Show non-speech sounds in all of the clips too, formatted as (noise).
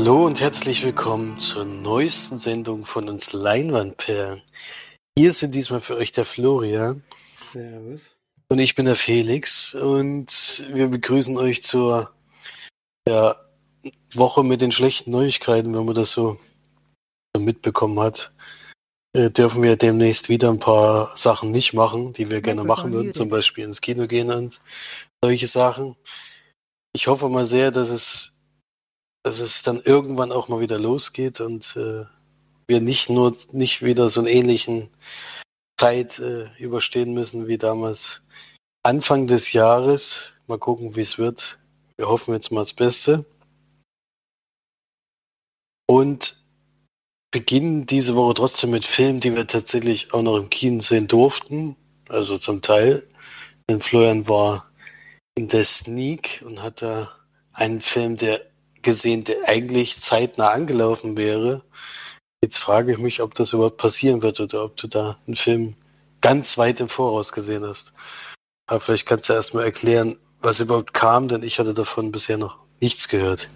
Hallo und herzlich willkommen zur neuesten Sendung von uns Leinwandperlen. Hier sind diesmal für euch der Florian. Servus. Und ich bin der Felix und wir begrüßen euch zur ja, Woche mit den schlechten Neuigkeiten, wenn man das so mitbekommen hat. Äh, dürfen wir demnächst wieder ein paar Sachen nicht machen, die wir gerne machen würden, zum Beispiel ins Kino gehen und solche Sachen. Ich hoffe mal sehr, dass es dass es dann irgendwann auch mal wieder losgeht und äh, wir nicht nur nicht wieder so einen ähnlichen Zeit äh, überstehen müssen wie damals Anfang des Jahres. Mal gucken, wie es wird. Wir hoffen jetzt mal das Beste. Und beginnen diese Woche trotzdem mit Filmen, die wir tatsächlich auch noch im Kino sehen durften. Also zum Teil. Denn Florian war in der Sneak und hat da einen Film, der gesehen, der eigentlich zeitnah angelaufen wäre. Jetzt frage ich mich, ob das überhaupt passieren wird oder ob du da einen Film ganz weit im Voraus gesehen hast. Aber vielleicht kannst du erstmal erklären, was überhaupt kam, denn ich hatte davon bisher noch nichts gehört.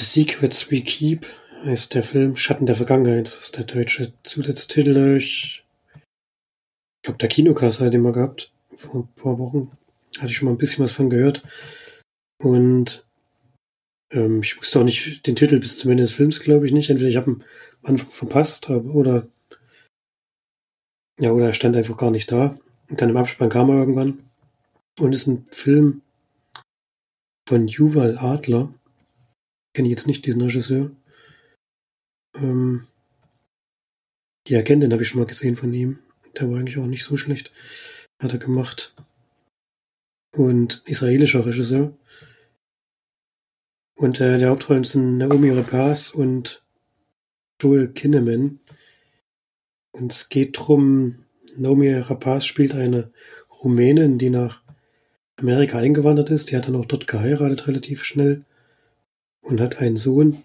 The Secrets We Keep heißt der Film Schatten der Vergangenheit. Das ist der deutsche Zusatztitel. Ich glaube, der Kinokasse hat mal gehabt. Vor ein paar Wochen hatte ich schon mal ein bisschen was von gehört. Und ähm, ich wusste auch nicht den Titel bis zum Ende des Films, glaube ich nicht. Entweder ich habe ihn am Anfang verpasst oder ja, oder er stand einfach gar nicht da. Und dann im Abspann kam er irgendwann. Und es ist ein Film von Yuval Adler. Kenne ich jetzt nicht diesen Regisseur. Ähm, die Agentin habe ich schon mal gesehen von ihm. Der war eigentlich auch nicht so schlecht. Hat er gemacht. Und israelischer Regisseur. Und äh, der Hauptrollen sind Naomi Rapaz und Joel Kinneman. Und es geht darum, Naomi Rapaz spielt eine Rumänin, die nach Amerika eingewandert ist. Die hat dann auch dort geheiratet relativ schnell und hat einen Sohn.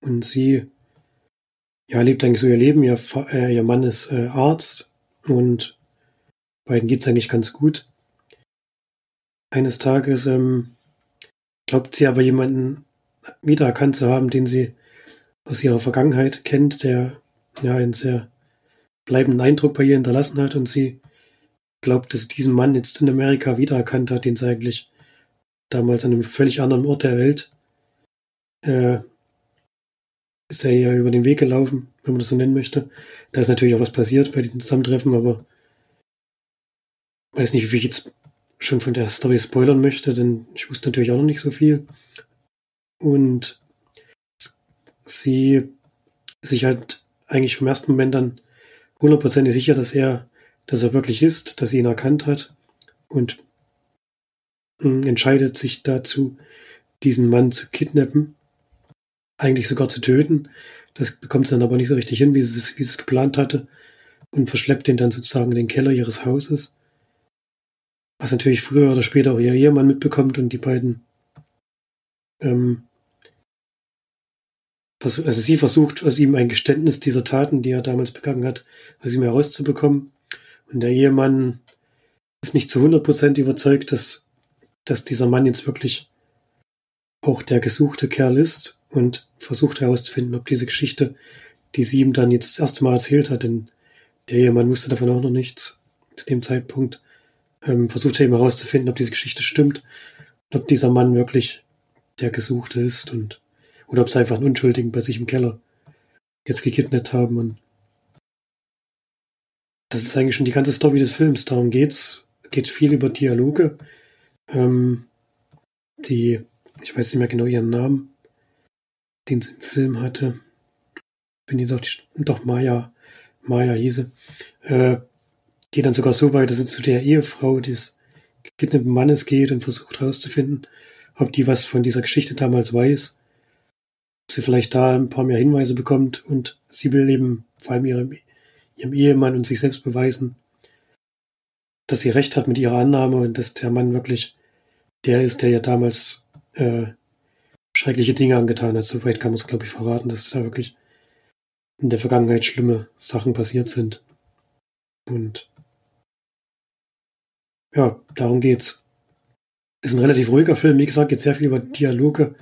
Und sie ja, lebt eigentlich so ihr Leben. Ihr, äh, ihr Mann ist äh, Arzt und beiden geht es eigentlich ganz gut. Eines Tages ähm, Glaubt sie aber jemanden wiedererkannt zu haben, den sie aus ihrer Vergangenheit kennt, der ja einen sehr bleibenden Eindruck bei ihr hinterlassen hat und sie glaubt, dass sie diesen Mann jetzt in Amerika wiedererkannt hat, den sie eigentlich damals an einem völlig anderen Ort der Welt äh, ist er ja über den Weg gelaufen, wenn man das so nennen möchte. Da ist natürlich auch was passiert bei diesem Zusammentreffen, aber weiß nicht, wie ich jetzt schon von der Story spoilern möchte, denn ich wusste natürlich auch noch nicht so viel. Und sie sich halt eigentlich vom ersten Moment dann hundertprozentig sicher, dass er, dass er wirklich ist, dass sie ihn erkannt hat und hm, entscheidet sich dazu, diesen Mann zu kidnappen, eigentlich sogar zu töten. Das bekommt sie dann aber nicht so richtig hin, wie sie es, wie sie es geplant hatte und verschleppt ihn dann sozusagen in den Keller ihres Hauses was natürlich früher oder später auch ihr Ehemann mitbekommt und die beiden ähm, also sie versucht aus ihm ein Geständnis dieser Taten, die er damals begangen hat, aus ihm herauszubekommen. Und der Ehemann ist nicht zu 100% überzeugt, dass, dass dieser Mann jetzt wirklich auch der gesuchte Kerl ist und versucht herauszufinden, ob diese Geschichte, die sie ihm dann jetzt das erste Mal erzählt hat, denn der Ehemann wusste davon auch noch nichts zu dem Zeitpunkt, ähm, versucht er eben herauszufinden, ob diese Geschichte stimmt und ob dieser Mann wirklich der Gesuchte ist und oder ob sie einfach einen Unschuldigen bei sich im Keller jetzt gekidnappt haben und das ist eigentlich schon die ganze Story des Films. Darum geht's. Geht viel über Dialoge. Ähm, die, ich weiß nicht mehr genau ihren Namen, den sie im Film hatte. Bin jetzt auch die, doch Maya, Maya hieße. Äh, geht dann sogar so weit, dass er zu der Ehefrau des gekidnappten Mannes geht und versucht herauszufinden, ob die was von dieser Geschichte damals weiß, ob sie vielleicht da ein paar mehr Hinweise bekommt und sie will eben vor allem ihrem, ihrem Ehemann und sich selbst beweisen, dass sie recht hat mit ihrer Annahme und dass der Mann wirklich der ist, der ja damals äh, schreckliche Dinge angetan hat. Soweit kann man es, glaube ich, verraten, dass da wirklich in der Vergangenheit schlimme Sachen passiert sind. Und ja, darum geht's. ist ein relativ ruhiger Film. Wie gesagt, geht sehr viel über Dialoge.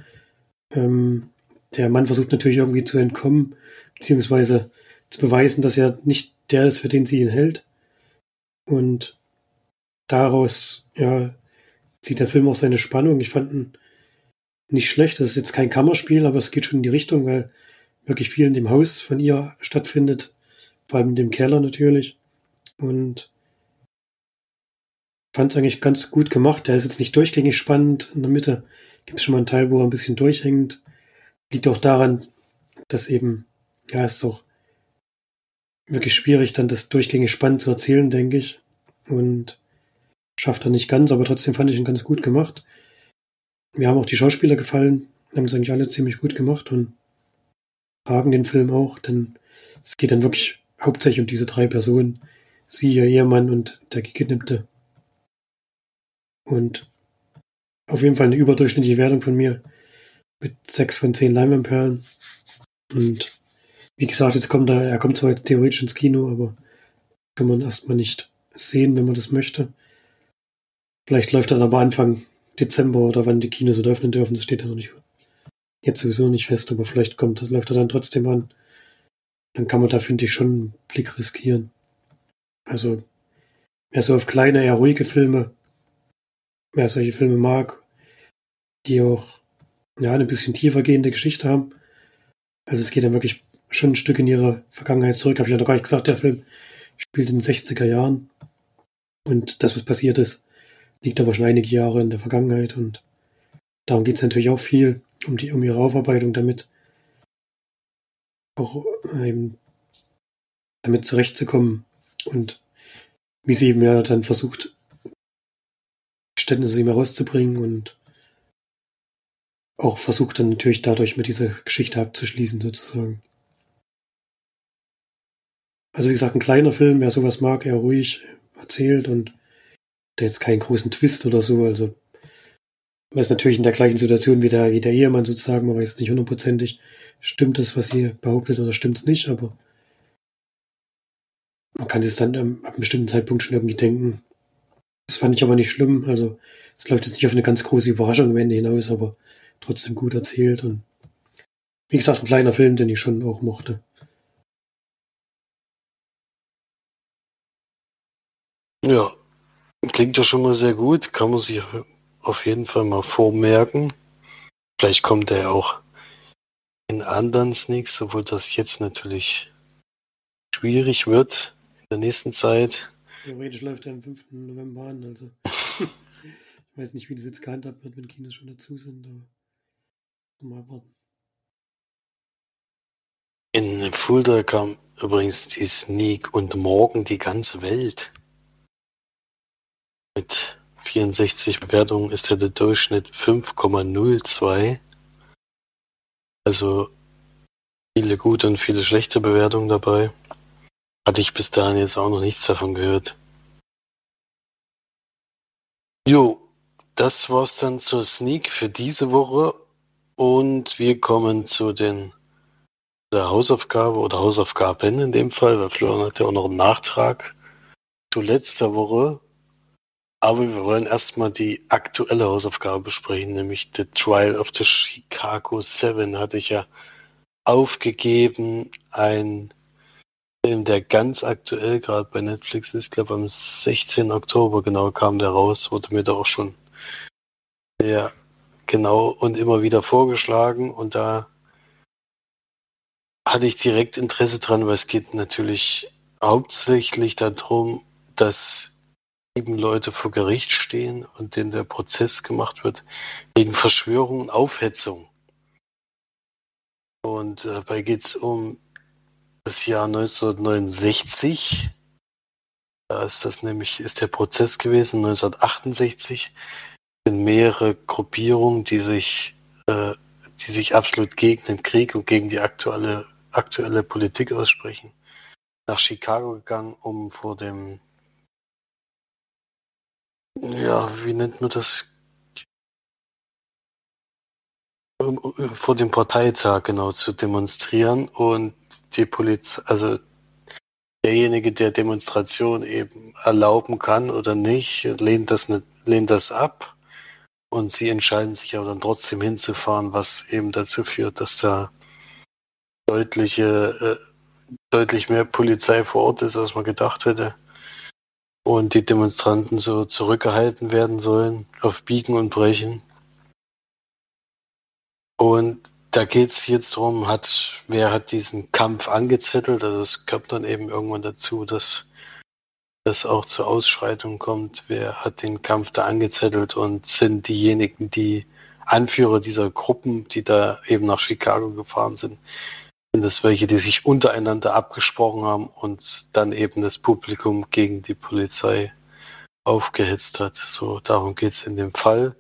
Ähm, der Mann versucht natürlich irgendwie zu entkommen, beziehungsweise zu beweisen, dass er nicht der ist, für den sie ihn hält. Und daraus, ja, zieht der Film auch seine Spannung. Ich fand ihn nicht schlecht. Das ist jetzt kein Kammerspiel, aber es geht schon in die Richtung, weil wirklich viel in dem Haus von ihr stattfindet. Vor allem in dem Keller natürlich. Und fand es eigentlich ganz gut gemacht. Der ist jetzt nicht durchgängig spannend. In der Mitte gibt es schon mal einen Teil, wo er ein bisschen durchhängt. Liegt auch daran, dass eben, ja, es ist auch wirklich schwierig, dann das durchgängig spannend zu erzählen, denke ich. Und schafft er nicht ganz, aber trotzdem fand ich ihn ganz gut gemacht. Mir haben auch die Schauspieler gefallen, haben es eigentlich alle ziemlich gut gemacht und tragen den Film auch, denn es geht dann wirklich hauptsächlich um diese drei Personen. Sie, ihr Ehemann und der Gekidnappte. Und auf jeden Fall eine überdurchschnittliche Wertung von mir mit sechs von zehn Leinwandperlen. Und wie gesagt, jetzt kommt er, er kommt zwar jetzt theoretisch ins Kino, aber kann man erstmal nicht sehen, wenn man das möchte. Vielleicht läuft er aber Anfang Dezember oder wann die Kinos so öffnen dürfen, das steht ja noch nicht. Jetzt sowieso nicht fest, aber vielleicht kommt, läuft er dann trotzdem an. Dann kann man da, finde ich, schon einen Blick riskieren. Also, wer so auf kleine, eher ruhige Filme, wer solche Filme mag, die auch ja, eine bisschen tiefer gehende Geschichte haben. Also es geht dann wirklich schon ein Stück in ihre Vergangenheit zurück. Habe ich ja noch gar nicht gesagt, der Film spielt in den 60er Jahren. Und das, was passiert ist, liegt aber schon einige Jahre in der Vergangenheit. Und darum geht es natürlich auch viel, um, die, um ihre Aufarbeitung damit. Auch eben damit zurechtzukommen. Und wie sie eben ja dann versucht, Geständnisse ihm herauszubringen und auch versucht dann natürlich dadurch mit dieser Geschichte abzuschließen, sozusagen. Also wie gesagt, ein kleiner Film, wer sowas mag, eher ruhig erzählt und der jetzt keinen großen Twist oder so. Also man ist natürlich in der gleichen Situation wie der, wie der Ehemann sozusagen, man weiß nicht hundertprozentig, stimmt das, was sie behauptet oder stimmt es nicht, aber man kann sich dann ähm, ab einem bestimmten Zeitpunkt schon irgendwie denken. Das fand ich aber nicht schlimm. Also es läuft jetzt nicht auf eine ganz große Überraschung am Ende hinaus, aber trotzdem gut erzählt und wie gesagt, ein kleiner Film, den ich schon auch mochte. Ja, klingt ja schon mal sehr gut. Kann man sich auf jeden Fall mal vormerken. Vielleicht kommt er auch in anderen Sneaks, obwohl das jetzt natürlich schwierig wird in der nächsten Zeit. Theoretisch läuft er am 5. November an, also (laughs) ich weiß nicht, wie das jetzt gehandhabt wird, wenn Kinos schon dazu sind, aber mal warten. In Fulda kam übrigens die Sneak und morgen die ganze Welt. Mit 64 Bewertungen ist der Durchschnitt 5,02. Also viele gute und viele schlechte Bewertungen dabei. Hatte ich bis dahin jetzt auch noch nichts davon gehört. Jo, das war's dann zur Sneak für diese Woche und wir kommen zu den der Hausaufgabe oder Hausaufgaben in dem Fall, weil Florian hat ja auch noch einen Nachtrag zu letzter Woche. Aber wir wollen erstmal die aktuelle Hausaufgabe besprechen, nämlich The Trial of the Chicago Seven hatte ich ja aufgegeben. Ein Film, der ganz aktuell gerade bei Netflix ist. Glaube, am 16. Oktober genau kam der raus. Wurde mir da auch schon sehr genau und immer wieder vorgeschlagen. Und da hatte ich direkt Interesse dran, weil es geht natürlich hauptsächlich darum, dass sieben Leute vor Gericht stehen und denen der Prozess gemacht wird wegen Verschwörung und Aufhetzung. Und äh, dabei geht es um das Jahr 1969. Da ist das nämlich, ist der Prozess gewesen, 1968 sind mehrere Gruppierungen, die sich, äh, die sich absolut gegen den Krieg und gegen die aktuelle, aktuelle Politik aussprechen, nach Chicago gegangen, um vor dem ja, wie nennt man das? Vor dem Parteitag genau zu demonstrieren und die Polizei, also derjenige, der Demonstration eben erlauben kann oder nicht, lehnt das nicht, lehnt das ab Und sie entscheiden sich aber dann trotzdem hinzufahren, was eben dazu führt, dass da deutliche, äh, deutlich mehr Polizei vor Ort ist, als man gedacht hätte. Und die Demonstranten so zurückgehalten werden sollen, auf Biegen und Brechen. Und da geht es jetzt darum, hat, wer hat diesen Kampf angezettelt. Also es kommt dann eben irgendwann dazu, dass das auch zur Ausschreitung kommt. Wer hat den Kampf da angezettelt und sind diejenigen, die Anführer dieser Gruppen, die da eben nach Chicago gefahren sind, sind das welche, die sich untereinander abgesprochen haben und dann eben das Publikum gegen die Polizei aufgehetzt hat. So, darum geht es in dem Fall.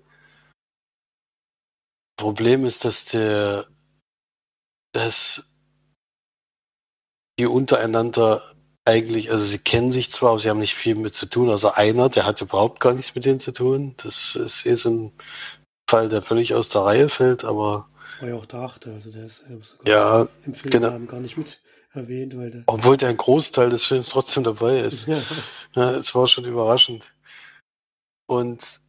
Problem ist, dass der, dass die untereinander eigentlich, also sie kennen sich zwar, aber sie haben nicht viel mit zu tun. Also einer, der hat überhaupt gar nichts mit denen zu tun. Das ist eh so ein Fall, der völlig aus der Reihe fällt, aber. War ja auch der Achte, also der ist sogar ja, im Film genau. gar nicht mit erwähnt, weil der Obwohl der ein Großteil des Films trotzdem dabei ist. (laughs) ja. ja, es war schon überraschend. Und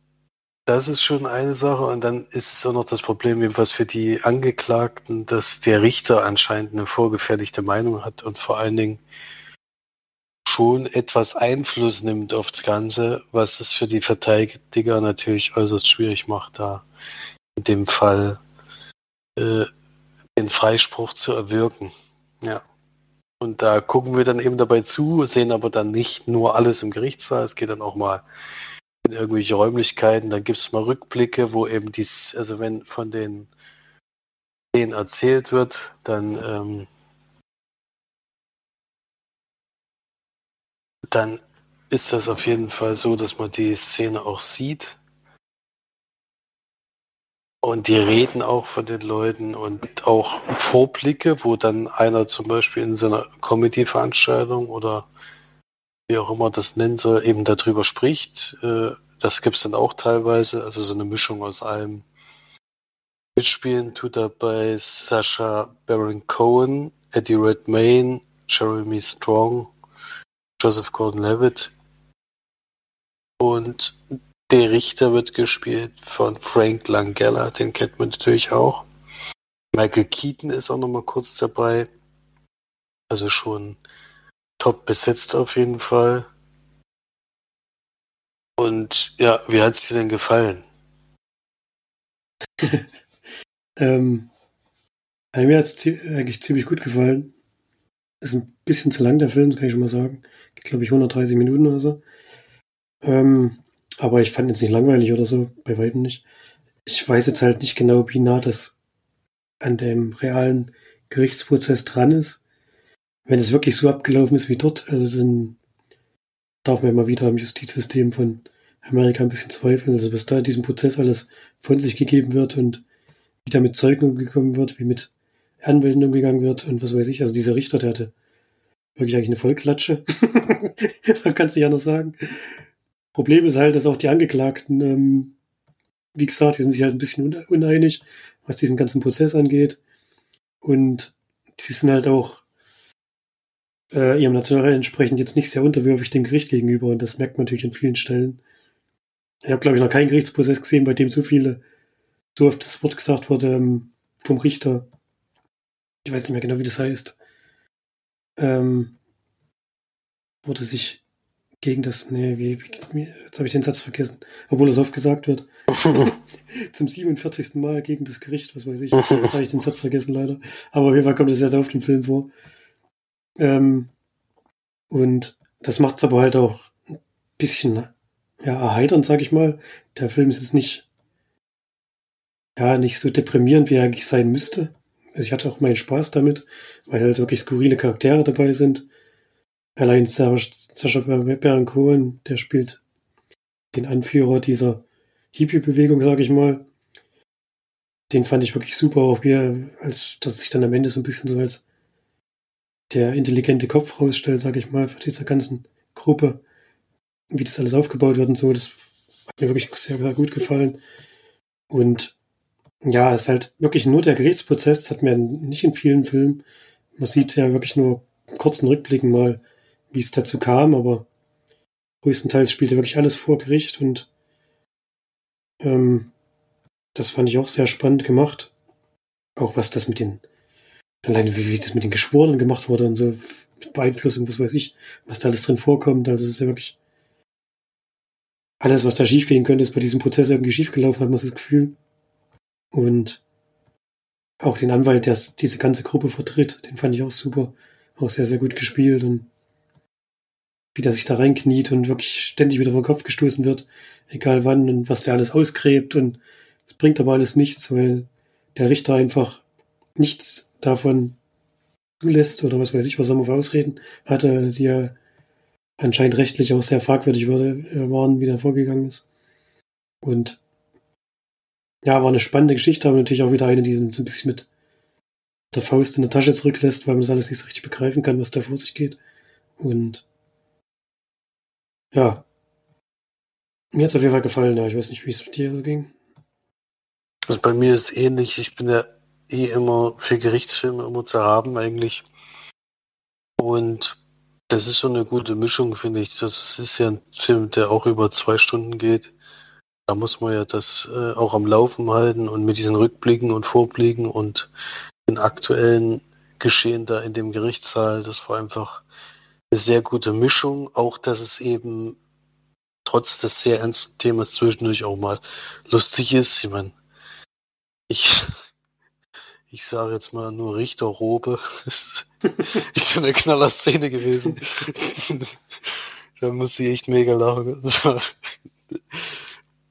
das ist schon eine Sache. Und dann ist es auch noch das Problem, jedenfalls für die Angeklagten, dass der Richter anscheinend eine vorgefertigte Meinung hat und vor allen Dingen schon etwas Einfluss nimmt auf das Ganze, was es für die Verteidiger natürlich äußerst schwierig macht, da in dem Fall äh, den Freispruch zu erwirken. Ja. Und da gucken wir dann eben dabei zu, sehen aber dann nicht nur alles im Gerichtssaal, es geht dann auch mal in irgendwelche Räumlichkeiten, dann gibt es mal Rückblicke, wo eben dies, also wenn von den denen erzählt wird, dann, ähm, dann ist das auf jeden Fall so, dass man die Szene auch sieht. Und die reden auch von den Leuten und auch Vorblicke, wo dann einer zum Beispiel in so einer Comedy-Veranstaltung oder wie auch immer das nennen soll, eben darüber spricht. Äh, das gibt es dann auch teilweise, also so eine Mischung aus allem. Mitspielen tut er bei Sasha Baron Cohen, Eddie Redmayne, Jeremy Strong, Joseph Gordon-Levitt und der Richter wird gespielt von Frank Langella, den kennt man natürlich auch. Michael Keaton ist auch noch mal kurz dabei. Also schon top besetzt auf jeden Fall. Und ja, wie hat es dir denn gefallen? (laughs) ähm, mir hat es eigentlich ziemlich gut gefallen. Ist ein bisschen zu lang, der Film, kann ich schon mal sagen. Geht, glaube ich, 130 Minuten oder so. Ähm, aber ich fand es nicht langweilig oder so, bei weitem nicht. Ich weiß jetzt halt nicht genau, wie nah das an dem realen Gerichtsprozess dran ist wenn es wirklich so abgelaufen ist wie dort, also dann darf man immer wieder am Justizsystem von Amerika ein bisschen zweifeln. Also was da in diesem Prozess alles von sich gegeben wird und wie da mit Zeugen umgekommen wird, wie mit Anwälten umgegangen wird und was weiß ich. Also dieser Richter, der hatte wirklich eigentlich eine Vollklatsche. (laughs) Man kann es nicht anders sagen. Problem ist halt, dass auch die Angeklagten, ähm, wie gesagt, die sind sich halt ein bisschen uneinig, was diesen ganzen Prozess angeht. Und die sind halt auch äh, ihrem Naturell entsprechend jetzt nicht sehr unterwürfig dem Gericht gegenüber und das merkt man natürlich an vielen Stellen. Ich habe, glaube ich, noch keinen Gerichtsprozess gesehen, bei dem so viele, so oft das Wort gesagt wurde ähm, vom Richter. Ich weiß nicht mehr genau, wie das heißt. Ähm, wurde sich gegen das, nee, wie, wie jetzt habe ich den Satz vergessen, obwohl es oft gesagt wird. (laughs) Zum 47. Mal gegen das Gericht, was weiß ich. Jetzt habe ich den Satz vergessen, leider. Aber auf jeden Fall kommt es sehr, sehr oft im Film vor. Ähm, und das macht es aber halt auch ein bisschen ja, erheiternd, sag ich mal. Der Film ist jetzt nicht, ja, nicht so deprimierend, wie er eigentlich sein müsste. Also ich hatte auch meinen Spaß damit, weil halt wirklich skurrile Charaktere dabei sind. Allein Sascha Baron Cohen, der spielt den Anführer dieser Hippie-Bewegung, sag ich mal. Den fand ich wirklich super, auch wie er, als dass sich dann am Ende so ein bisschen so als der intelligente Kopf rausstellt, sage ich mal, für diese ganzen Gruppe, wie das alles aufgebaut wird und so, das hat mir wirklich sehr, sehr gut gefallen. Und ja, es ist halt wirklich nur der Gerichtsprozess, das hat man nicht in vielen Filmen. Man sieht ja wirklich nur kurzen Rückblicken mal, wie es dazu kam, aber größtenteils spielt ja wirklich alles vor Gericht und ähm, Das fand ich auch sehr spannend gemacht. Auch was das mit den, alleine wie, wie das mit den Geschworenen gemacht wurde und so, Beeinflussung, was weiß ich, was da alles drin vorkommt. Also es ist ja wirklich alles, was da schiefgehen könnte, ist bei diesem Prozess irgendwie schiefgelaufen, hat man das Gefühl. Und auch den Anwalt, der diese ganze Gruppe vertritt, den fand ich auch super. Auch sehr, sehr gut gespielt und wie der sich da reinkniet und wirklich ständig wieder vor den Kopf gestoßen wird, egal wann und was der alles ausgräbt und es bringt aber alles nichts, weil der Richter einfach nichts davon zulässt oder was weiß ich, was er für Ausreden hatte, die ja anscheinend rechtlich auch sehr fragwürdig wurde, äh, waren, wie der vorgegangen ist. Und ja, war eine spannende Geschichte, aber natürlich auch wieder eine, die so ein bisschen mit der Faust in der Tasche zurücklässt, weil man das alles nicht so richtig begreifen kann, was da vor sich geht. Und ja, mir hat es auf jeden Fall gefallen, ja. Ich weiß nicht, wie es mit dir so ging. Also bei mir ist ähnlich. Ich bin ja eh immer für Gerichtsfilme immer zu haben eigentlich. Und das ist so eine gute Mischung, finde ich. Das ist ja ein Film, der auch über zwei Stunden geht. Da muss man ja das äh, auch am Laufen halten und mit diesen Rückblicken und Vorblicken und den aktuellen Geschehen da in dem Gerichtssaal, das war einfach eine sehr gute Mischung. Auch, dass es eben trotz des sehr ernsten Themas zwischendurch auch mal lustig ist. Ich meine, ich, ich sage jetzt mal nur Richterrobe. (laughs) ist, ist so eine knaller Szene gewesen. (laughs) da muss ich echt mega lachen. (laughs)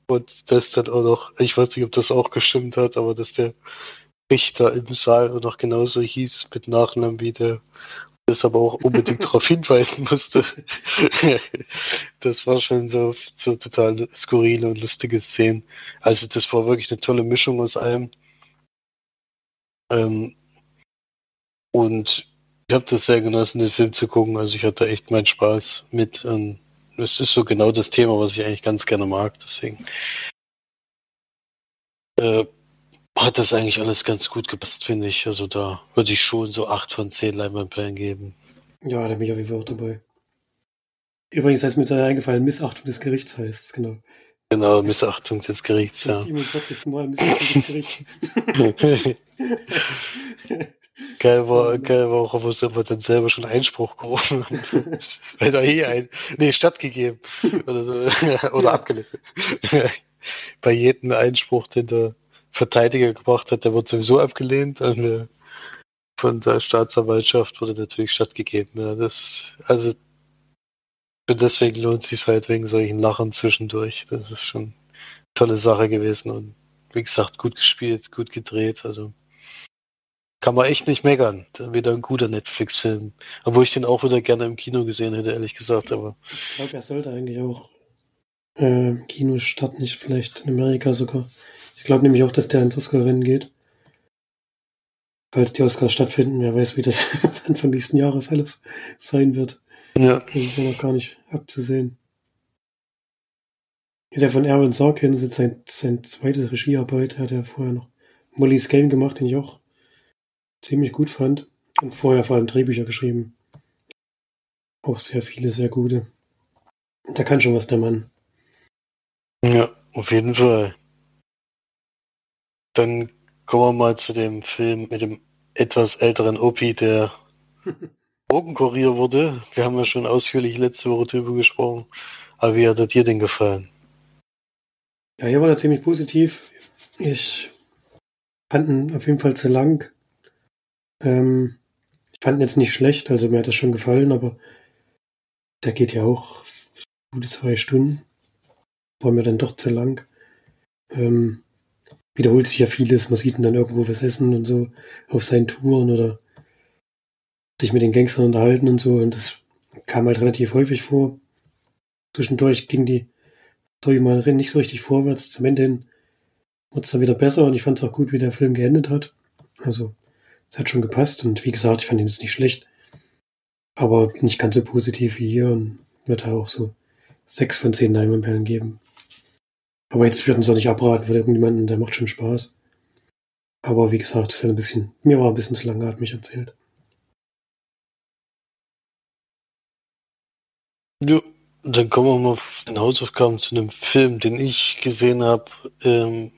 Und das dann auch noch, ich weiß nicht, ob das auch gestimmt hat, aber dass der Richter im Saal auch noch genauso hieß mit Nachnamen wie der das aber auch unbedingt darauf hinweisen musste. das war schon so, so total skurrile und lustige Szenen. Also das war wirklich eine tolle Mischung aus allem. Ähm, und ich habe das sehr genossen, den Film zu gucken. Also ich hatte echt meinen Spaß mit. Ähm, es ist so genau das Thema, was ich eigentlich ganz gerne mag. Deswegen äh, hat das eigentlich alles ganz gut gepasst, finde ich. Also da würde ich schon so 8 von 10 Leinwandperlen geben. Ja, da bin ich auf jeden Fall auch dabei. Übrigens ist mir da eingefallen, Missachtung des Gerichts heißt es, genau. Genau, Missachtung des Gerichts, ja. 47. Mal Missachtung des Gerichts. (laughs) Geil war, geil war auch, wo sie aber dann selber schon Einspruch gerufen haben. (laughs) Also eh ein, nee, stattgegeben. Oder so, (laughs) oder ja. abgelehnt. Bei jedem Einspruch, den der Verteidiger gebracht hat, der wird sowieso abgelehnt. Und, äh, von der Staatsanwaltschaft wurde natürlich stattgegeben. Ja, das, also deswegen lohnt es sich halt wegen solchen Lachen zwischendurch. Das ist schon eine tolle Sache gewesen und wie gesagt, gut gespielt, gut gedreht. Also kann man echt nicht meckern. Wieder ein guter Netflix-Film. Obwohl ich den auch wieder gerne im Kino gesehen hätte, ehrlich gesagt. Aber ich glaube, er sollte eigentlich auch äh, Kino starten, nicht vielleicht in Amerika sogar. Ich glaube nämlich auch, dass der ins Oscar-Rennen geht. Falls die Oscars stattfinden, wer weiß, wie das (laughs) Anfang nächsten Jahres alles sein wird. Ja. Das ist ja noch gar nicht abzusehen. Ist ja von Erwin Sorkin, ist sein, sein zweite Regiearbeit. Hat er vorher noch Molly's Game gemacht, den ich auch ziemlich gut fand. Und vorher vor allem Drehbücher geschrieben. Auch sehr viele, sehr gute. Da kann schon was der Mann. Ja, auf jeden Fall. Dann kommen wir mal zu dem Film mit dem etwas älteren Opi, der (laughs) Drogenkurier wurde. Wir haben ja schon ausführlich letzte Woche drüber gesprochen. Aber wie hat er dir denn gefallen? Ja, hier war er ziemlich positiv. Ich fand ihn auf jeden Fall zu lang. Ähm, ich fand ihn jetzt nicht schlecht, also mir hat das schon gefallen, aber der geht ja auch gute zwei Stunden. War mir dann doch zu lang. Ähm, wiederholt sich ja vieles. Man sieht ihn dann irgendwo was essen und so auf seinen Touren oder sich mit den Gangstern unterhalten und so. Und das kam halt relativ häufig vor. Zwischendurch ging die Story mal nicht so richtig vorwärts. Zum Ende hin wurde es dann wieder besser und ich fand es auch gut, wie der Film geendet hat. Also, es hat schon gepasst und wie gesagt, ich fand ihn jetzt nicht schlecht. Aber nicht ganz so positiv wie hier und wird auch so sechs von zehn Diamondperlen geben. Aber jetzt würden sie auch nicht abraten für irgendjemanden, der macht schon Spaß. Aber wie gesagt, ist ja ein bisschen, mir war ein bisschen zu lange, hat mich erzählt. Ja, dann kommen wir mal auf den Hausaufgaben zu einem Film, den ich gesehen habe. Ähm,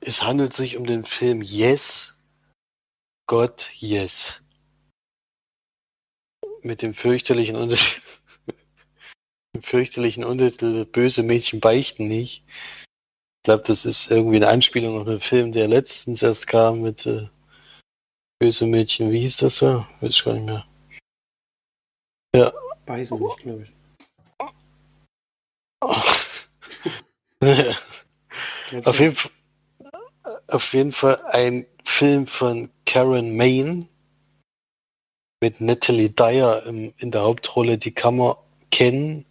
es handelt sich um den Film Yes, Gott Yes. Mit dem fürchterlichen Untertitel, (laughs) dem fürchterlichen Untertitel Böse Mädchen beichten nicht. Ich glaube, das ist irgendwie eine Anspielung auf einen Film, der letztens erst kam mit äh, Böse Mädchen. Wie hieß das da? Weiß ich gar nicht mehr. Ja. Beißen nicht, glaube ich. Auf, jeden, auf jeden Fall ein Film von Karen Main mit Natalie Dyer im, in der Hauptrolle. Die kann man kennen.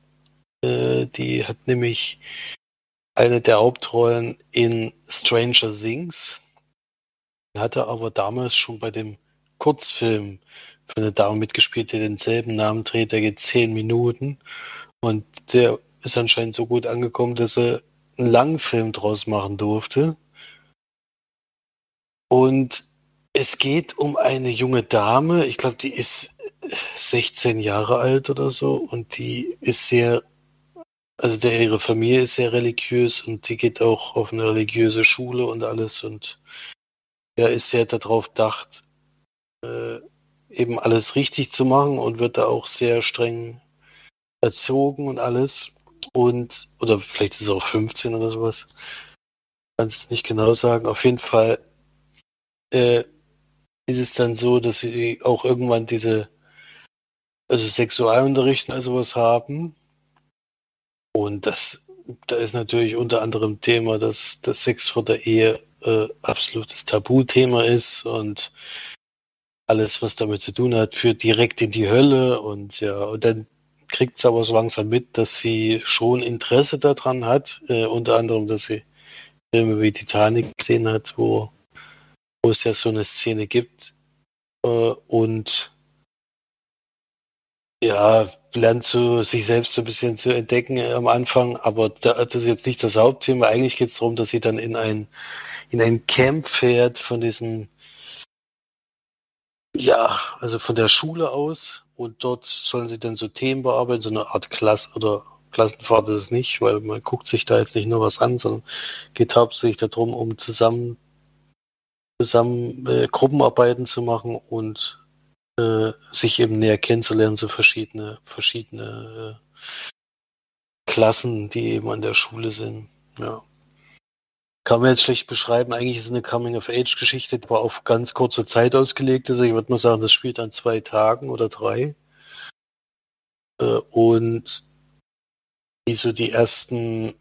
Äh, die hat nämlich eine der Hauptrollen in Stranger Things. Hatte aber damals schon bei dem Kurzfilm für eine Dame mitgespielt, der denselben Namen trägt. Der geht zehn Minuten. Und der ist anscheinend so gut angekommen, dass er einen langen Film draus machen durfte. Und es geht um eine junge Dame, ich glaube, die ist 16 Jahre alt oder so und die ist sehr, also der, ihre Familie ist sehr religiös und die geht auch auf eine religiöse Schule und alles und er ist sehr darauf bedacht, äh, eben alles richtig zu machen und wird da auch sehr streng erzogen und alles. Und, oder vielleicht ist es auch 15 oder sowas. Kann es nicht genau sagen. Auf jeden Fall äh, ist es dann so, dass sie auch irgendwann diese, also Sexualunterricht und sowas haben. Und das, da ist natürlich unter anderem Thema, dass das Sex vor der Ehe äh, absolutes Tabuthema ist und alles, was damit zu tun hat, führt direkt in die Hölle und ja, und dann kriegt sie aber so langsam mit, dass sie schon Interesse daran hat, äh, unter anderem, dass sie Filme wie Titanic gesehen hat, wo wo es ja so eine Szene gibt. Äh, und ja, lernt so sich selbst so ein bisschen zu entdecken am Anfang, aber das ist jetzt nicht das Hauptthema. Eigentlich geht es darum, dass sie dann in ein, in ein Camp fährt von diesen, ja, also von der Schule aus und dort sollen sie dann so Themen bearbeiten, so eine Art Klasse oder Klassenfahrt ist es nicht, weil man guckt sich da jetzt nicht nur was an, sondern geht hauptsächlich darum, um zusammen zusammen äh, Gruppenarbeiten zu machen und äh, sich eben näher kennenzulernen, so verschiedene, verschiedene äh, Klassen, die eben an der Schule sind. Ja. Kann man jetzt schlecht beschreiben. Eigentlich ist es eine Coming-of-Age-Geschichte, die aber auf ganz kurze Zeit ausgelegt ist. Ich würde mal sagen, das spielt an zwei Tagen oder drei. Äh, und wie so die ersten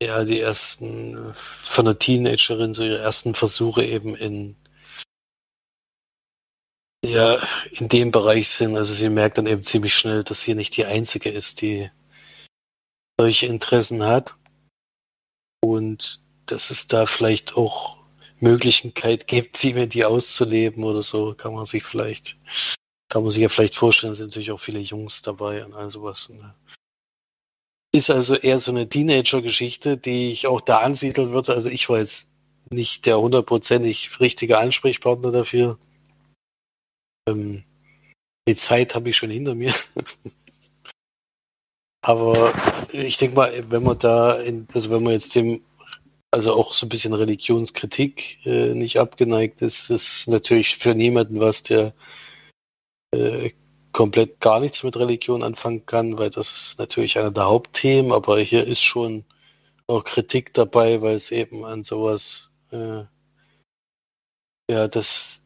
ja, die ersten von der Teenagerin, so ihre ersten Versuche eben in ja, in dem Bereich sind. Also sie merkt dann eben ziemlich schnell, dass sie nicht die einzige ist, die solche Interessen hat. Und dass es da vielleicht auch Möglichkeit gibt, sie die auszuleben oder so, kann man sich vielleicht, kann man sich ja vielleicht vorstellen, sind natürlich auch viele Jungs dabei und all sowas. Ne? Ist also eher so eine Teenager-Geschichte, die ich auch da ansiedeln würde. Also ich war jetzt nicht der hundertprozentig richtige Ansprechpartner dafür. Ähm, die Zeit habe ich schon hinter mir. (laughs) Aber ich denke mal, wenn man da, in, also wenn man jetzt dem, also auch so ein bisschen Religionskritik äh, nicht abgeneigt ist, ist natürlich für niemanden was, der äh, komplett gar nichts mit Religion anfangen kann, weil das ist natürlich einer der Hauptthemen, aber hier ist schon auch Kritik dabei, weil es eben an sowas, äh, ja, dass,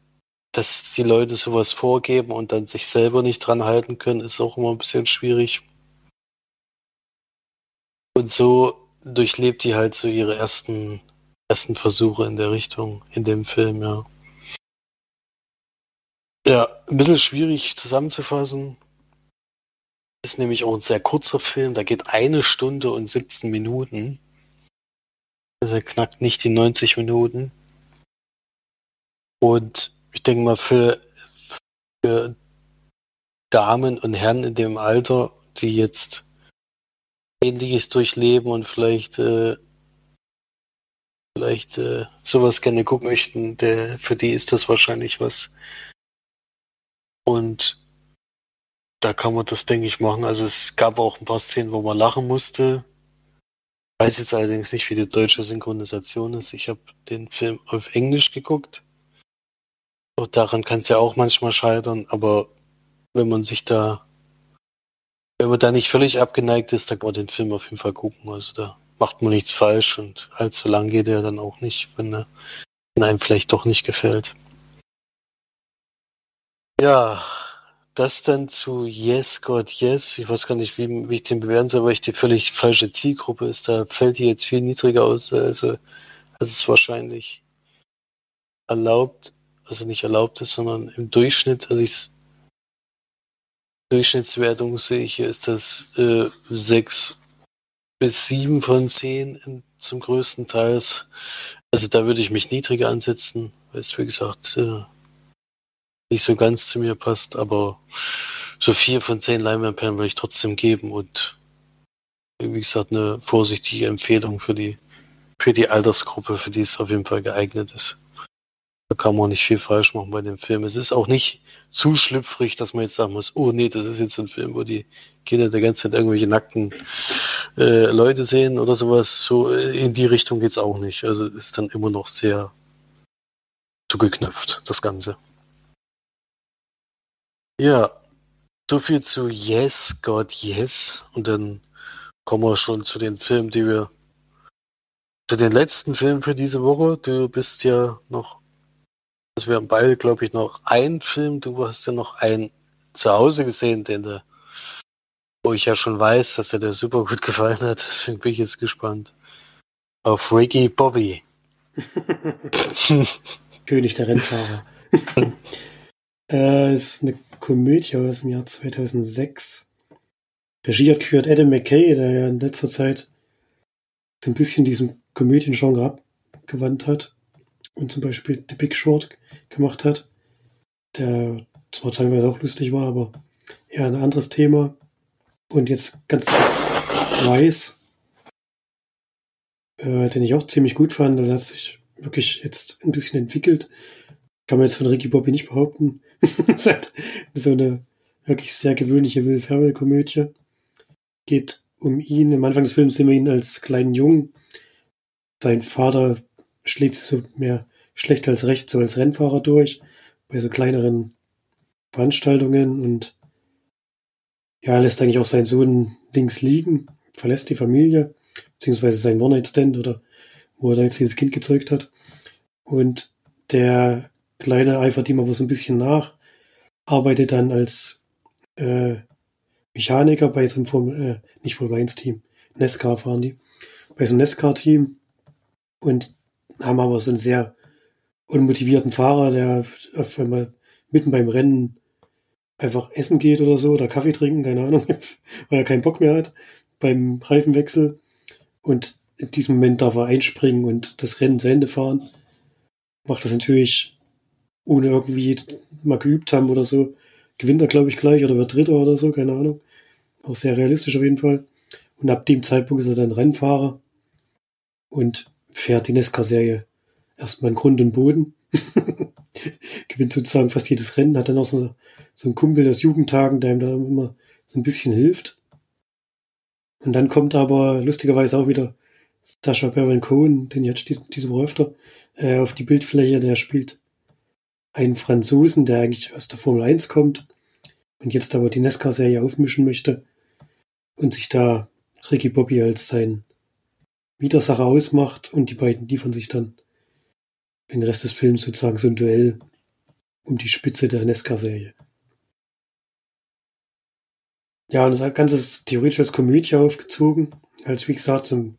dass die Leute sowas vorgeben und dann sich selber nicht dran halten können, ist auch immer ein bisschen schwierig. Und so durchlebt die halt so ihre ersten, ersten Versuche in der Richtung, in dem Film, ja. Ja, ein bisschen schwierig zusammenzufassen. Ist nämlich auch ein sehr kurzer Film, da geht eine Stunde und 17 Minuten. Also knackt nicht die 90 Minuten. Und ich denke mal, für, für Damen und Herren in dem Alter, die jetzt Ähnliches durchleben und vielleicht äh, vielleicht äh, sowas gerne gucken möchten, der, für die ist das wahrscheinlich was. Und da kann man das, denke ich, machen. Also es gab auch ein paar Szenen, wo man lachen musste. weiß jetzt allerdings nicht, wie die deutsche Synchronisation ist. Ich habe den Film auf Englisch geguckt. Und daran kann es ja auch manchmal scheitern, aber wenn man sich da, wenn man da nicht völlig abgeneigt ist, dann kann man den Film auf jeden Fall gucken. Also da macht man nichts falsch und allzu lang geht er dann auch nicht, wenn er wenn einem vielleicht doch nicht gefällt. Ja, das dann zu Yes, God, Yes. Ich weiß gar nicht, wie, wie ich den bewerten soll, weil ich die völlig falsche Zielgruppe ist. Da fällt die jetzt viel niedriger aus, also, als es wahrscheinlich erlaubt, also nicht erlaubt ist, sondern im Durchschnitt, also ich Durchschnittswertung sehe ich hier, ist das äh, 6 bis 7 von 10 in, zum größten Teil. Also da würde ich mich niedriger ansetzen, weil es wie gesagt äh, nicht so ganz zu mir passt, aber so vier von zehn Leinwandperlen würde ich trotzdem geben und wie gesagt eine vorsichtige Empfehlung für die für die Altersgruppe, für die es auf jeden Fall geeignet ist. Da kann man nicht viel falsch machen bei dem Film. Es ist auch nicht zu schlüpfrig, dass man jetzt sagen muss, oh nee, das ist jetzt ein Film, wo die Kinder der ganze Zeit irgendwelche nackten äh, Leute sehen oder sowas. So äh, in die Richtung geht es auch nicht. Also ist dann immer noch sehr zugeknöpft, das Ganze. Ja, so viel zu Yes, God, Yes. Und dann kommen wir schon zu den Filmen, die wir. Zu den letzten Filmen für diese Woche. Du bist ja noch. Also wir haben beide, glaube ich, noch einen Film. Du hast ja noch einen zu Hause gesehen, den der, wo ich ja schon weiß, dass er dir super gut (laughs) gefallen hat. Deswegen bin ich jetzt gespannt. Auf Ricky Bobby. (laughs) König der Rennfahrer. (laughs) äh, ist eine Komödie aus dem Jahr 2006. Regie hat Adam McKay, der ja in letzter Zeit so ein bisschen diesem Komödiengenre abgewandt hat und zum Beispiel The Big Short gemacht hat, der zwar teilweise auch lustig war, aber eher ein anderes Thema. Und jetzt ganz zuletzt Weiß, äh, den ich auch ziemlich gut fand. Der hat sich wirklich jetzt ein bisschen entwickelt. Kann man jetzt von Ricky Bobby nicht behaupten. (laughs) das ist so eine wirklich sehr gewöhnliche Will Ferrell-Komödie. Geht um ihn. Am Anfang des Films sehen wir ihn als kleinen Jungen. Sein Vater schlägt sich so mehr schlecht als recht so als Rennfahrer durch. Bei so kleineren Veranstaltungen und ja, lässt eigentlich auch seinen Sohn links liegen, verlässt die Familie, beziehungsweise sein One-Night-Stand oder wo er da jetzt dieses Kind gezeugt hat. Und der Kleine eifert ihm aber so ein bisschen nach, arbeitet dann als äh, Mechaniker bei so einem Formel, äh, nicht Formel 1 Team, Nescar fahren die, bei so einem Nescar Team und haben aber so einen sehr unmotivierten Fahrer, der auf einmal mitten beim Rennen einfach essen geht oder so oder Kaffee trinken, keine Ahnung, (laughs) weil er keinen Bock mehr hat beim Reifenwechsel und in diesem Moment darf er einspringen und das Rennen zu Ende fahren. Macht das natürlich ohne irgendwie mal geübt haben oder so, gewinnt er, glaube ich, gleich oder wird Dritter oder so, keine Ahnung. Auch sehr realistisch auf jeden Fall. Und ab dem Zeitpunkt ist er dann Rennfahrer und fährt die Nesca-Serie erstmal in Grund und Boden. (laughs) gewinnt sozusagen fast jedes Rennen, hat dann auch so, so einen Kumpel aus Jugendtagen, der ihm da immer so ein bisschen hilft. Und dann kommt aber lustigerweise auch wieder Sascha Baron Cohen, den jetzt diese, diese Woche öfter, äh, auf die Bildfläche, der spielt einen Franzosen, der eigentlich aus der Formel 1 kommt und jetzt aber die NASCAR-Serie aufmischen möchte und sich da Ricky Bobby als sein Widersacher ausmacht und die beiden liefern sich dann den Rest des Films sozusagen so ein Duell um die Spitze der NASCAR-Serie. Ja, und das Ganze ist theoretisch als Komödie aufgezogen, als wie gesagt so ein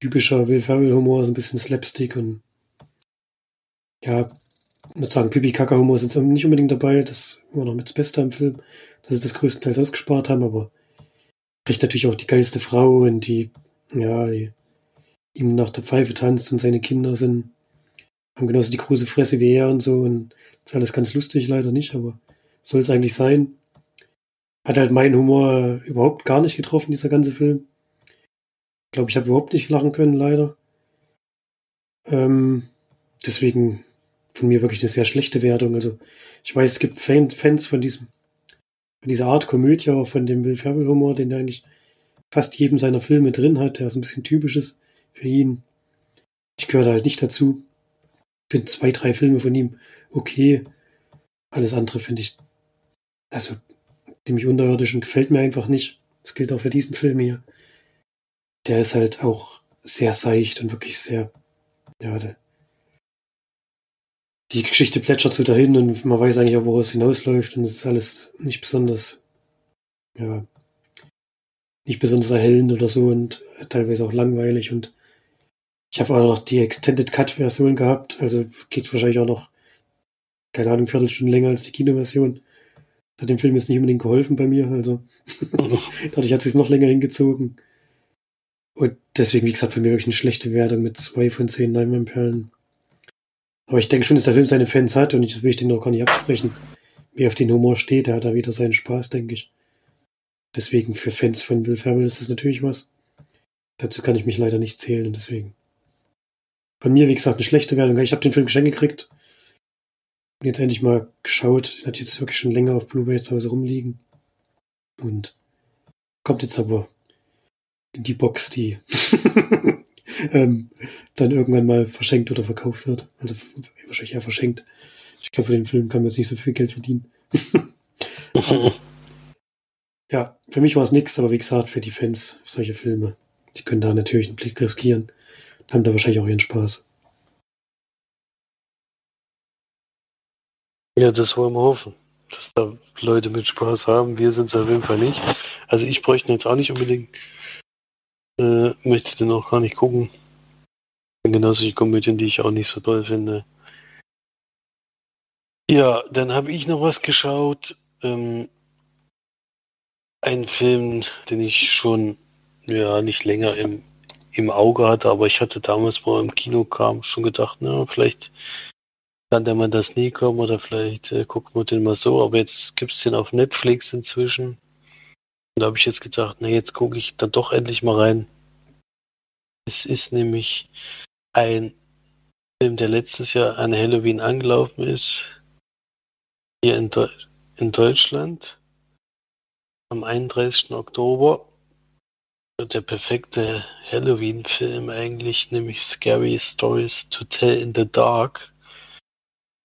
typischer Will Ferrell-Humor, so ein bisschen Slapstick und ja, ich würde sagen, Pipi Kaka Humor sind nicht unbedingt dabei. Das war noch mit das Beste am Film, dass sie das größtenteils ausgespart haben, aber kriegt natürlich auch die geilste Frau und die, ja, die ihm nach der Pfeife tanzt und seine Kinder sind, haben genauso die große Fresse wie er und so und das ist alles ganz lustig, leider nicht, aber soll es eigentlich sein. Hat halt meinen Humor überhaupt gar nicht getroffen, dieser ganze Film. Ich glaube, ich habe überhaupt nicht lachen können, leider. Ähm, deswegen von mir wirklich eine sehr schlechte Wertung. Also ich weiß, es gibt Fan, Fans von diesem, von dieser Art Komödie, aber von dem Will Ferrell Humor, den der eigentlich fast jedem seiner Filme drin hat, der so ein bisschen typisch ist für ihn. Ich gehöre da halt nicht dazu. Finde zwei, drei Filme von ihm okay. Alles andere finde ich, also ziemlich unterirdisch und gefällt mir einfach nicht. Das gilt auch für diesen Film hier. Der ist halt auch sehr seicht und wirklich sehr, ja, der, die Geschichte plätschert so dahin und man weiß eigentlich auch, woraus es hinausläuft und es ist alles nicht besonders, ja, nicht besonders erhellend oder so und teilweise auch langweilig und ich habe auch noch die Extended Cut Version gehabt, also geht wahrscheinlich auch noch, keine Ahnung, Viertelstunde länger als die Kinoversion. Das hat dem Film jetzt nicht unbedingt geholfen bei mir, also (laughs) dadurch hat es noch länger hingezogen. Und deswegen, wie gesagt, für mich wirklich eine schlechte Wertung mit zwei von zehn Leinwandperlen. Aber ich denke schon, dass der Film seine Fans hat und ich will ich den auch gar nicht absprechen. Wer auf den Humor steht, der hat da wieder seinen Spaß, denke ich. Deswegen für Fans von Will Ferrell ist das natürlich was. Dazu kann ich mich leider nicht zählen und deswegen. Von mir, wie gesagt, eine schlechte Wertung. Ich habe den Film geschenkt gekriegt. Und jetzt endlich mal geschaut. Hat jetzt wirklich schon länger auf Blu-ray zu Hause rumliegen. Und kommt jetzt aber in die Box, die (laughs) ähm, dann irgendwann mal verschenkt oder verkauft wird. Also wahrscheinlich eher verschenkt. Ich glaube, für den Film kann man jetzt nicht so viel Geld verdienen. (laughs) (laughs) ja, für mich war es nichts, aber wie gesagt, für die Fans solche Filme, die können da natürlich einen Blick riskieren. Haben da wahrscheinlich auch ihren Spaß. Ja, das wollen wir hoffen, dass da Leute mit Spaß haben. Wir sind es auf jeden Fall nicht. Also ich bräuchte jetzt auch nicht unbedingt äh, möchte den auch gar nicht gucken. Genauso die Komödien, die ich auch nicht so toll finde. Ja, dann habe ich noch was geschaut. Ähm, ein Film, den ich schon ja nicht länger im, im Auge hatte, aber ich hatte damals, wo er im Kino kam, schon gedacht, na, vielleicht kann der mal das nie kommen oder vielleicht äh, guckt man den mal so, aber jetzt gibt es den auf Netflix inzwischen. Da habe ich jetzt gedacht, na jetzt gucke ich dann doch endlich mal rein. Es ist nämlich ein Film, der letztes Jahr an Halloween angelaufen ist. Hier in, Deu in Deutschland. Am 31. Oktober. Der perfekte Halloween-Film eigentlich, nämlich Scary Stories to Tell in the Dark.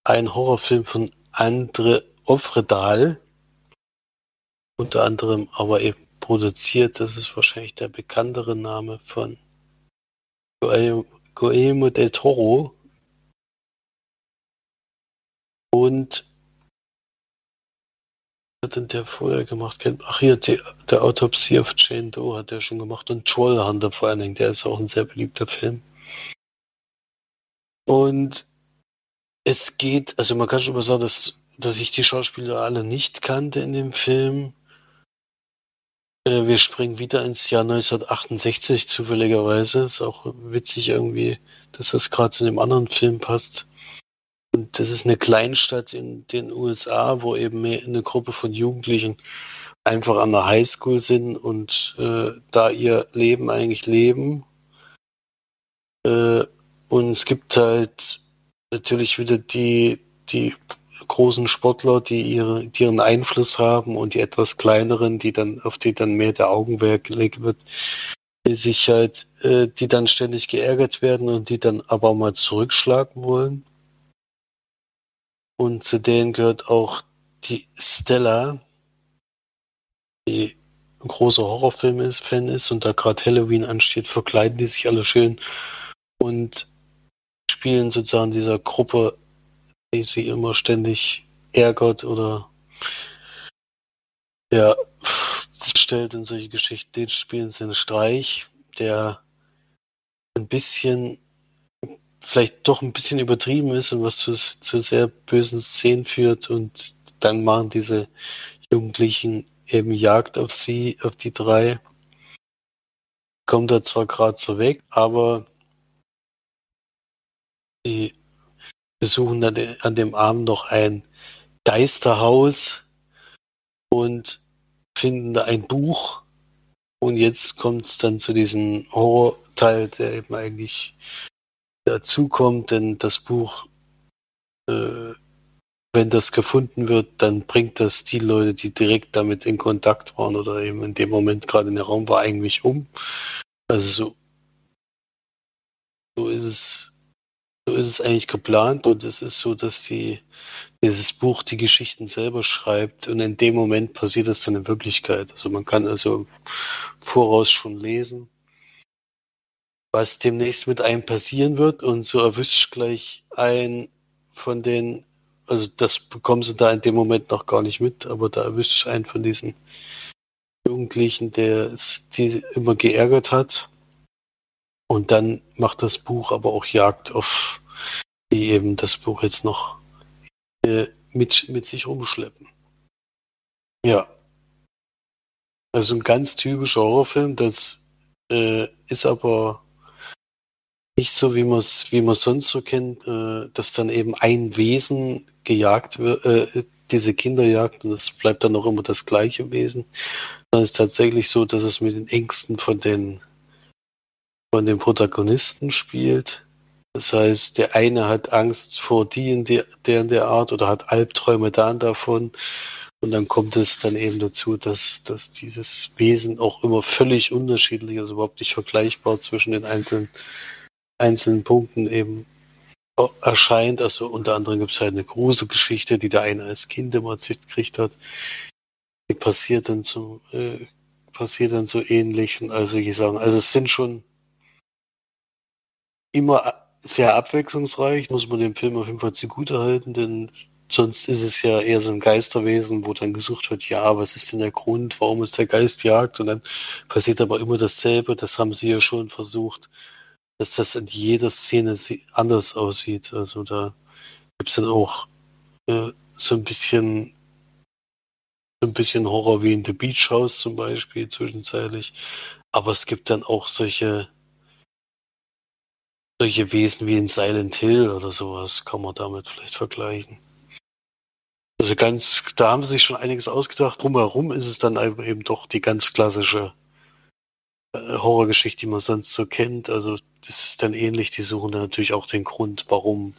Ein Horrorfilm von Andre Ofredal unter anderem aber eben produziert. Das ist wahrscheinlich der bekanntere Name von Guillermo del Toro. Und hat denn der vorher gemacht? Ach hier, die, der Autopsie of Jane Doe hat er schon gemacht und Trollhunter vor allen Dingen, der ist auch ein sehr beliebter Film. Und es geht, also man kann schon mal sagen, dass, dass ich die Schauspieler alle nicht kannte in dem Film. Äh, wir springen wieder ins Jahr 1968 zufälligerweise. Ist auch witzig irgendwie, dass das gerade zu einem anderen Film passt. Und das ist eine Kleinstadt in den USA, wo eben eine Gruppe von Jugendlichen einfach an der Highschool sind und äh, da ihr Leben eigentlich leben. Äh, und es gibt halt natürlich wieder die, die großen Sportler, die, ihre, die ihren Einfluss haben und die etwas kleineren, die dann, auf die dann mehr der Augenwerk gelegt wird, die sich halt, äh, die dann ständig geärgert werden und die dann aber auch mal zurückschlagen wollen. Und zu denen gehört auch die Stella, die ein großer Horrorfilm-Fan ist und da gerade Halloween ansteht, verkleiden die sich alle schön und spielen sozusagen dieser Gruppe die sie immer ständig ärgert oder ja, stellt in solche Geschichten. Den spielen sie einen Streich, der ein bisschen, vielleicht doch ein bisschen übertrieben ist und was zu, zu sehr bösen Szenen führt und dann machen diese Jugendlichen eben Jagd auf sie, auf die drei. Kommt da zwar gerade so weg, aber die besuchen dann an dem Abend noch ein Geisterhaus und finden da ein Buch. Und jetzt kommt es dann zu diesem Horrorteil, der eben eigentlich dazukommt, denn das Buch äh, wenn das gefunden wird, dann bringt das die Leute, die direkt damit in Kontakt waren oder eben in dem Moment gerade in der Raum war, eigentlich um. Also so, so ist es, so ist es eigentlich geplant und es ist so, dass die, dieses Buch die Geschichten selber schreibt und in dem Moment passiert das dann in Wirklichkeit. Also man kann also voraus schon lesen, was demnächst mit einem passieren wird und so erwischt gleich ein von den, also das bekommen sie da in dem Moment noch gar nicht mit, aber da erwischt einen von diesen Jugendlichen, der es die immer geärgert hat. Und dann macht das Buch aber auch Jagd auf die eben das Buch jetzt noch äh, mit, mit sich rumschleppen. Ja. Also ein ganz typischer Horrorfilm, das äh, ist aber nicht so, wie man es wie man sonst so kennt, äh, dass dann eben ein Wesen gejagt wird, äh, diese Kinder jagt und es bleibt dann auch immer das gleiche Wesen. Dann ist tatsächlich so, dass es mit den Ängsten von den von den Protagonisten spielt. Das heißt, der eine hat Angst vor die in der, der in der Art oder hat Albträume da davon. Und dann kommt es dann eben dazu, dass, dass dieses Wesen auch immer völlig unterschiedlich, also überhaupt nicht vergleichbar zwischen den einzelnen, einzelnen Punkten eben erscheint. Also unter anderem gibt es halt eine große Geschichte, die der eine als Kind immer gekriegt hat. Die passiert dann so, äh, passiert dann so ähnlich. Und also ich sagen, also es sind schon immer sehr abwechslungsreich, muss man dem Film auf jeden Fall zugute halten, denn sonst ist es ja eher so ein Geisterwesen, wo dann gesucht wird, ja, was ist denn der Grund, warum ist der Geist jagt? Und dann passiert aber immer dasselbe, das haben sie ja schon versucht, dass das in jeder Szene anders aussieht. Also da gibt es dann auch äh, so ein bisschen so ein bisschen Horror wie in The Beach House zum Beispiel zwischenzeitlich. Aber es gibt dann auch solche solche Wesen wie in Silent Hill oder sowas kann man damit vielleicht vergleichen. Also ganz, da haben sie sich schon einiges ausgedacht. Drumherum ist es dann eben doch die ganz klassische Horrorgeschichte, die man sonst so kennt. Also das ist dann ähnlich. Die suchen dann natürlich auch den Grund, warum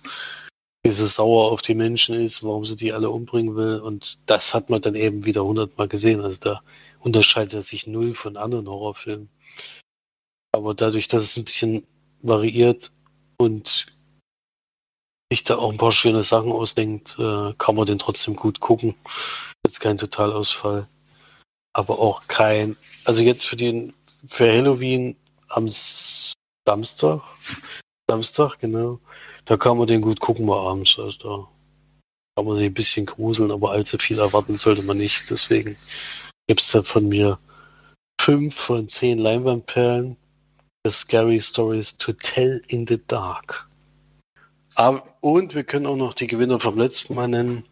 diese sauer auf die Menschen ist, warum sie die alle umbringen will. Und das hat man dann eben wieder hundertmal gesehen. Also da unterscheidet er sich null von anderen Horrorfilmen. Aber dadurch, dass es ein bisschen variiert und sich da auch ein paar schöne Sachen ausdenkt, äh, kann man den trotzdem gut gucken. Jetzt kein Totalausfall. Aber auch kein, also jetzt für den, für Halloween am Samstag, Samstag, genau, da kann man den gut gucken mal abends. Also da kann man sich ein bisschen gruseln, aber allzu viel erwarten sollte man nicht. Deswegen gibt es da von mir fünf von zehn Leinwandperlen Scary Stories to Tell in the Dark. Und wir können auch noch die Gewinner vom letzten Mal nennen.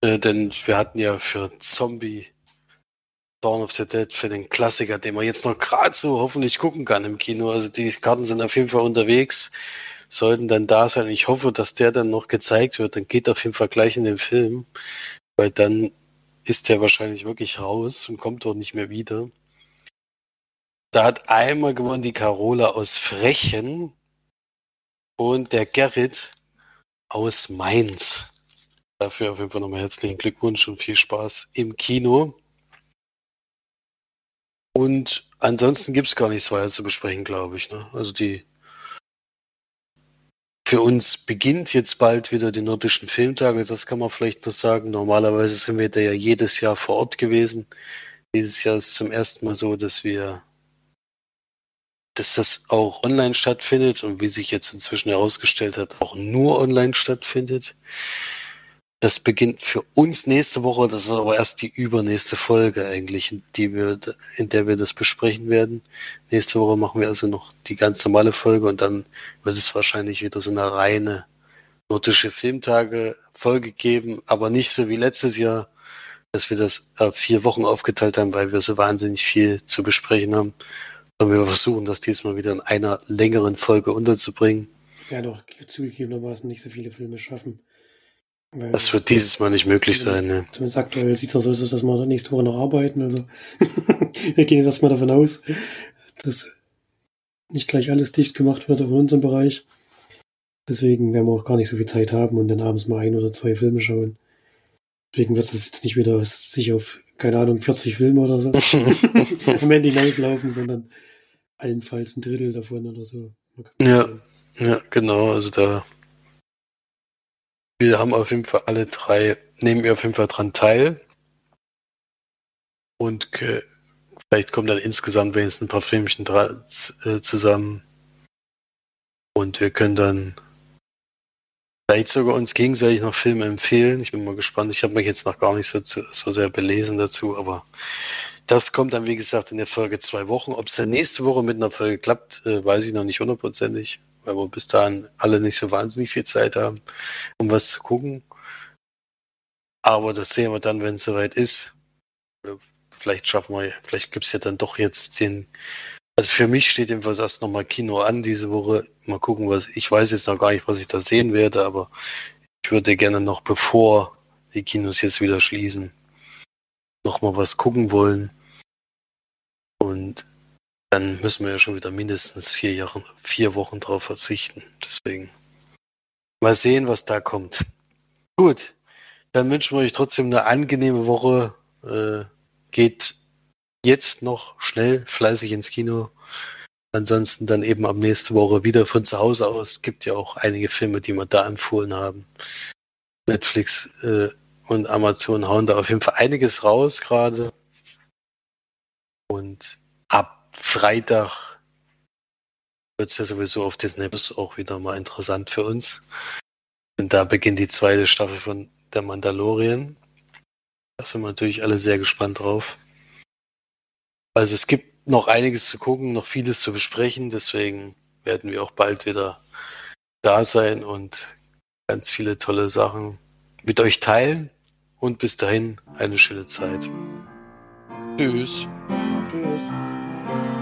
Äh, denn wir hatten ja für Zombie Dawn of the Dead für den Klassiker, den man jetzt noch gerade so hoffentlich gucken kann im Kino. Also die Karten sind auf jeden Fall unterwegs, sollten dann da sein. Ich hoffe, dass der dann noch gezeigt wird. Dann geht auf jeden Fall gleich in den Film, weil dann ist der wahrscheinlich wirklich raus und kommt dort nicht mehr wieder. Da hat einmal gewonnen die Carola aus Frechen und der Gerrit aus Mainz. Dafür auf jeden Fall nochmal herzlichen Glückwunsch und viel Spaß im Kino. Und ansonsten gibt es gar nichts weiter zu besprechen, glaube ich. Ne? Also die für uns beginnt jetzt bald wieder die nordischen Filmtage, das kann man vielleicht noch sagen. Normalerweise sind wir da ja jedes Jahr vor Ort gewesen. Dieses Jahr ist zum ersten Mal so, dass wir dass das auch online stattfindet und wie sich jetzt inzwischen herausgestellt hat, auch nur online stattfindet. Das beginnt für uns nächste Woche, das ist aber erst die übernächste Folge eigentlich, die wir, in der wir das besprechen werden. Nächste Woche machen wir also noch die ganz normale Folge und dann wird es wahrscheinlich wieder so eine reine nordische Filmtage Folge geben, aber nicht so wie letztes Jahr, dass wir das auf vier Wochen aufgeteilt haben, weil wir so wahnsinnig viel zu besprechen haben. Sollen wir versuchen, das diesmal wieder in einer längeren Folge unterzubringen? Ja, doch zugegebenermaßen nicht so viele Filme schaffen. Das wird dieses Mal nicht möglich sein. Ne? Zumindest aktuell sieht es so aus, dass wir nächste Woche noch arbeiten. Also (laughs) wir gehen jetzt erstmal davon aus, dass nicht gleich alles dicht gemacht wird, auch in unserem Bereich. Deswegen werden wir auch gar nicht so viel Zeit haben und dann abends mal ein oder zwei Filme schauen. Deswegen wird es jetzt nicht wieder sich auf, keine Ahnung, 40 Filme oder so (laughs) am Ende hinauslaufen, sondern allenfalls ein Drittel davon oder so. Ja, ja, genau. Also da. Wir haben auf jeden Fall alle drei, nehmen wir auf jeden Fall dran teil. Und vielleicht kommen dann insgesamt wenigstens ein paar Filmchen äh, zusammen. Und wir können dann vielleicht sogar uns gegenseitig noch Filme empfehlen. Ich bin mal gespannt. Ich habe mich jetzt noch gar nicht so, so sehr belesen dazu, aber das kommt dann, wie gesagt, in der Folge zwei Wochen. Ob es dann nächste Woche mit einer Folge klappt, äh, weiß ich noch nicht hundertprozentig, weil wir bis dahin alle nicht so wahnsinnig viel Zeit haben, um was zu gucken. Aber das sehen wir dann, wenn es soweit ist. Vielleicht schaffen wir, vielleicht gibt es ja dann doch jetzt den also für mich steht jedenfalls erst nochmal Kino an diese Woche. Mal gucken, was ich weiß jetzt noch gar nicht, was ich da sehen werde, aber ich würde gerne noch, bevor die Kinos jetzt wieder schließen, nochmal was gucken wollen. Und dann müssen wir ja schon wieder mindestens vier Jahre, vier Wochen drauf verzichten. Deswegen mal sehen, was da kommt. Gut, dann wünschen wir euch trotzdem eine angenehme Woche. Äh, geht jetzt noch schnell fleißig ins Kino. Ansonsten dann eben ab nächste Woche wieder von zu Hause aus. Gibt ja auch einige Filme, die wir da empfohlen haben. Netflix äh, und Amazon hauen da auf jeden Fall einiges raus gerade. Und ab Freitag wird es ja sowieso auf Disney Plus auch wieder mal interessant für uns. Denn da beginnt die zweite Staffel von Der Mandalorian. Da sind wir natürlich alle sehr gespannt drauf. Also es gibt noch einiges zu gucken, noch vieles zu besprechen, deswegen werden wir auch bald wieder da sein und ganz viele tolle Sachen mit euch teilen. Und bis dahin eine schöne Zeit. Tschüss. Tschüss. Thank you.